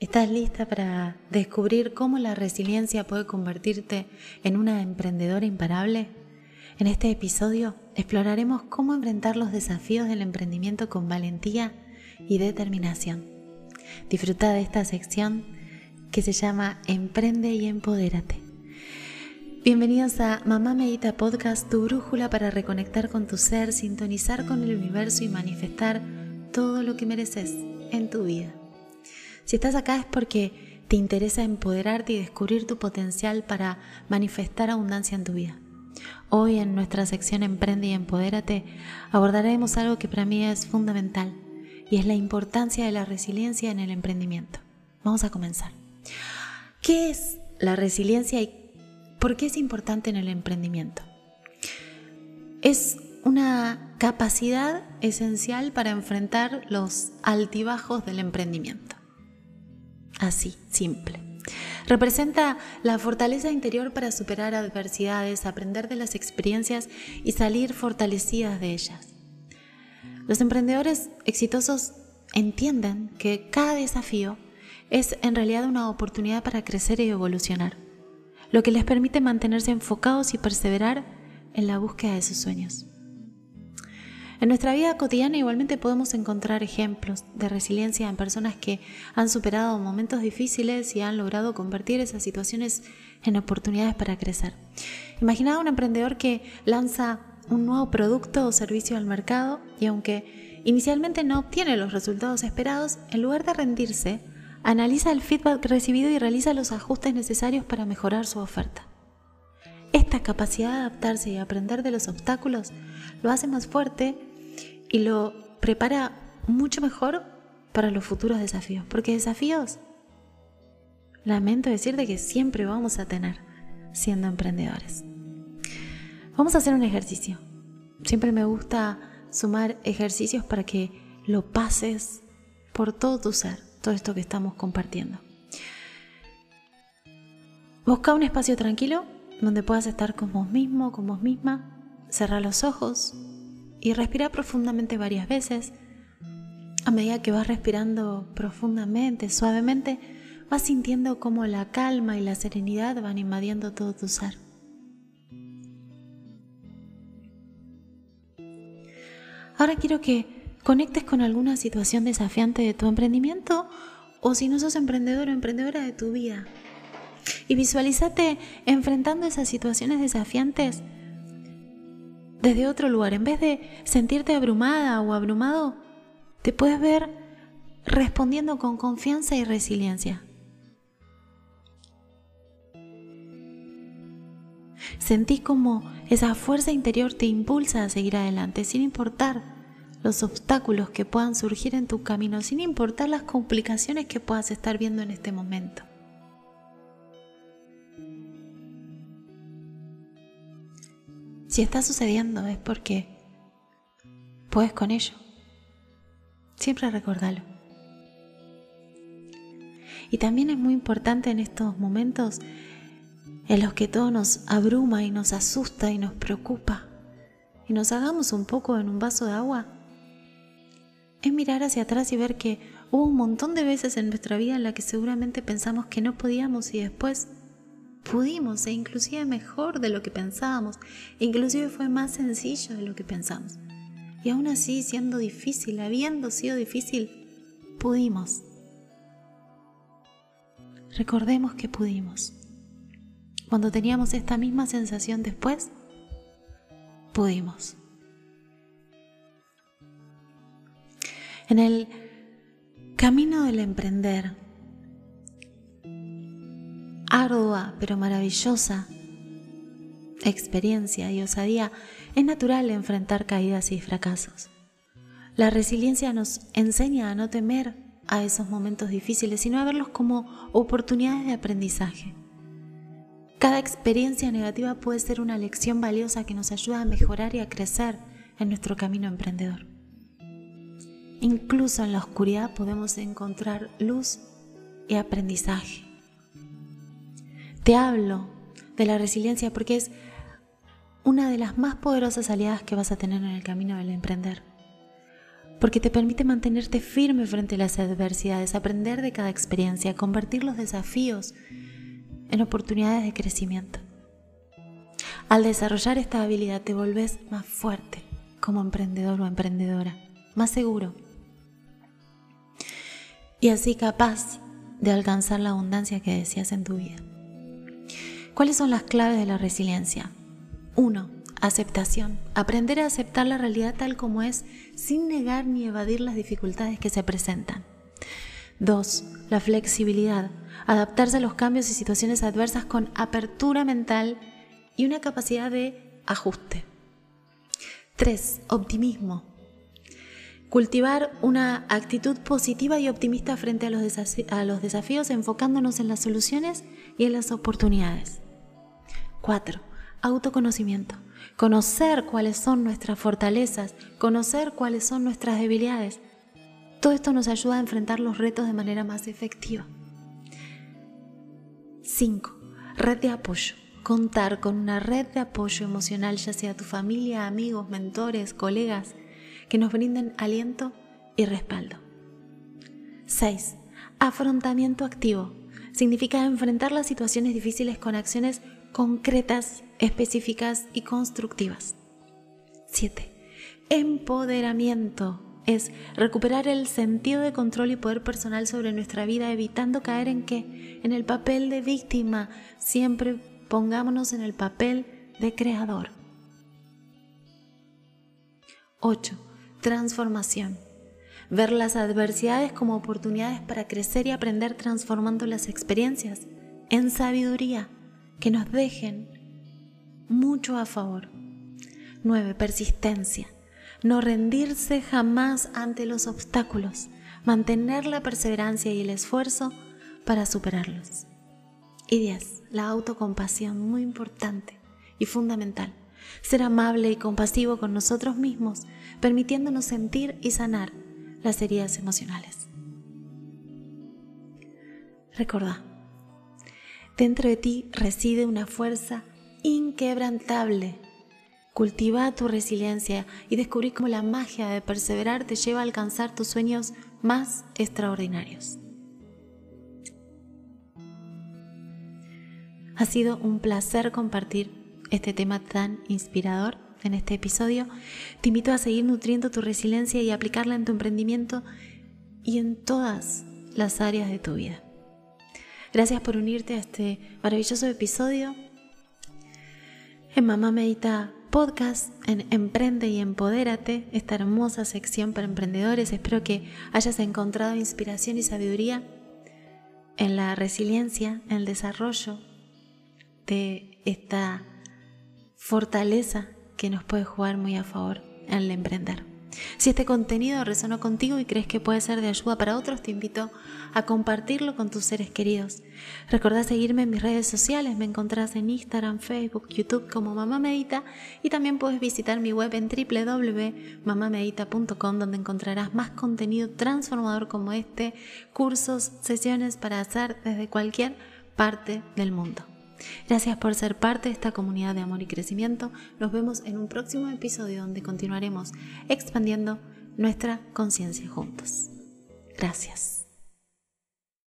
¿Estás lista para descubrir cómo la resiliencia puede convertirte en una emprendedora imparable? En este episodio exploraremos cómo enfrentar los desafíos del emprendimiento con valentía y determinación. Disfruta de esta sección que se llama Emprende y Empodérate. Bienvenidos a Mamá Medita Podcast, tu brújula para reconectar con tu ser, sintonizar con el universo y manifestar todo lo que mereces en tu vida. Si estás acá es porque te interesa empoderarte y descubrir tu potencial para manifestar abundancia en tu vida. Hoy en nuestra sección Emprende y Empodérate abordaremos algo que para mí es fundamental y es la importancia de la resiliencia en el emprendimiento. Vamos a comenzar. ¿Qué es la resiliencia y por qué es importante en el emprendimiento? Es una capacidad esencial para enfrentar los altibajos del emprendimiento. Así, simple. Representa la fortaleza interior para superar adversidades, aprender de las experiencias y salir fortalecidas de ellas. Los emprendedores exitosos entienden que cada desafío es en realidad una oportunidad para crecer y evolucionar, lo que les permite mantenerse enfocados y perseverar en la búsqueda de sus sueños. En nuestra vida cotidiana igualmente podemos encontrar ejemplos de resiliencia en personas que han superado momentos difíciles y han logrado convertir esas situaciones en oportunidades para crecer. Imagina un emprendedor que lanza un nuevo producto o servicio al mercado y aunque inicialmente no obtiene los resultados esperados, en lugar de rendirse, analiza el feedback recibido y realiza los ajustes necesarios para mejorar su oferta. Esta capacidad de adaptarse y aprender de los obstáculos lo hace más fuerte y lo prepara mucho mejor para los futuros desafíos. Porque desafíos, lamento decirte que siempre vamos a tener siendo emprendedores. Vamos a hacer un ejercicio. Siempre me gusta sumar ejercicios para que lo pases por todo tu ser, todo esto que estamos compartiendo. Busca un espacio tranquilo donde puedas estar con vos mismo, con vos misma. Cerra los ojos, y respira profundamente varias veces. A medida que vas respirando profundamente, suavemente, vas sintiendo cómo la calma y la serenidad van invadiendo todo tu ser. Ahora quiero que conectes con alguna situación desafiante de tu emprendimiento o si no sos emprendedor o emprendedora de tu vida. Y visualízate enfrentando esas situaciones desafiantes desde otro lugar. En vez de sentirte abrumada o abrumado, te puedes ver respondiendo con confianza y resiliencia. Sentí como esa fuerza interior te impulsa a seguir adelante sin importar los obstáculos que puedan surgir en tu camino, sin importar las complicaciones que puedas estar viendo en este momento. Si está sucediendo es porque puedes con ello. Siempre recordalo. Y también es muy importante en estos momentos en los que todo nos abruma y nos asusta y nos preocupa y nos hagamos un poco en un vaso de agua, es mirar hacia atrás y ver que hubo un montón de veces en nuestra vida en la que seguramente pensamos que no podíamos y después pudimos e inclusive mejor de lo que pensábamos, inclusive fue más sencillo de lo que pensamos. Y aún así, siendo difícil, habiendo sido difícil, pudimos. Recordemos que pudimos. Cuando teníamos esta misma sensación después, pudimos. En el camino del emprender, ardua pero maravillosa experiencia y osadía, es natural enfrentar caídas y fracasos. La resiliencia nos enseña a no temer a esos momentos difíciles, sino a verlos como oportunidades de aprendizaje. Cada experiencia negativa puede ser una lección valiosa que nos ayuda a mejorar y a crecer en nuestro camino emprendedor. Incluso en la oscuridad podemos encontrar luz y aprendizaje. Te hablo de la resiliencia porque es una de las más poderosas aliadas que vas a tener en el camino del emprender. porque te permite mantenerte firme frente a las adversidades, aprender de cada experiencia, convertir los desafíos en oportunidades de crecimiento. Al desarrollar esta habilidad te volvés más fuerte como emprendedor o emprendedora, más seguro y así capaz de alcanzar la abundancia que deseas en tu vida. ¿Cuáles son las claves de la resiliencia? 1 Aceptación. Aprender a aceptar la realidad tal como es sin negar ni evadir las dificultades que se presentan. 2. La flexibilidad. Adaptarse a los cambios y situaciones adversas con apertura mental y una capacidad de ajuste. 3. Optimismo. Cultivar una actitud positiva y optimista frente a los, desafíos enfocándonos en las soluciones y en las oportunidades. 4. Autoconocimiento conocer cuáles son nuestras fortalezas, conocer cuáles son nuestras debilidades. Todo esto nos ayuda a enfrentar los retos de manera más efectiva. 5. Red de apoyo. Contar con una red de apoyo emocional, ya sea tu familia, amigos, mentores, colegas, que nos brinden aliento y respaldo. 6. Afrontamiento activo. Significa enfrentar las situaciones difíciles con acciones concretas, específicas y constructivas. 7. Empoderamiento es recuperar el sentido de control y poder personal sobre nuestra vida, evitando caer en que en el papel de víctima siempre pongámonos en el papel de creador. 8. Transformación. Ver las adversidades como oportunidades para crecer y aprender transformando las experiencias en sabiduría que nos dejen mucho a favor. 9. Persistencia. No rendirse jamás ante los obstáculos. Mantener la perseverancia y el esfuerzo para superarlos. Y 10. La autocompasión, muy importante y fundamental. Ser amable y compasivo con nosotros mismos, permitiéndonos sentir y sanar las heridas emocionales. Recordá, Dentro de ti reside una fuerza inquebrantable. Cultiva tu resiliencia y descubrí cómo la magia de perseverar te lleva a alcanzar tus sueños más extraordinarios. Ha sido un placer compartir este tema tan inspirador en este episodio. Te invito a seguir nutriendo tu resiliencia y aplicarla en tu emprendimiento y en todas las áreas de tu vida. Gracias por unirte a este maravilloso episodio en Mamá Medita Podcast, en Emprende y Empodérate, esta hermosa sección para emprendedores. Espero que hayas encontrado inspiración y sabiduría en la resiliencia, en el desarrollo de esta fortaleza que nos puede jugar muy a favor el emprender. Si este contenido resonó contigo y crees que puede ser de ayuda para otros, te invito a compartirlo con tus seres queridos. Recordá seguirme en mis redes sociales, me encontrás en Instagram, Facebook, YouTube como Mamá Medita y también puedes visitar mi web en www.mamamedita.com donde encontrarás más contenido transformador como este, cursos, sesiones para hacer desde cualquier parte del mundo. Gracias por ser parte de esta comunidad de amor y crecimiento. Nos vemos en un próximo episodio donde continuaremos expandiendo nuestra conciencia juntos. Gracias.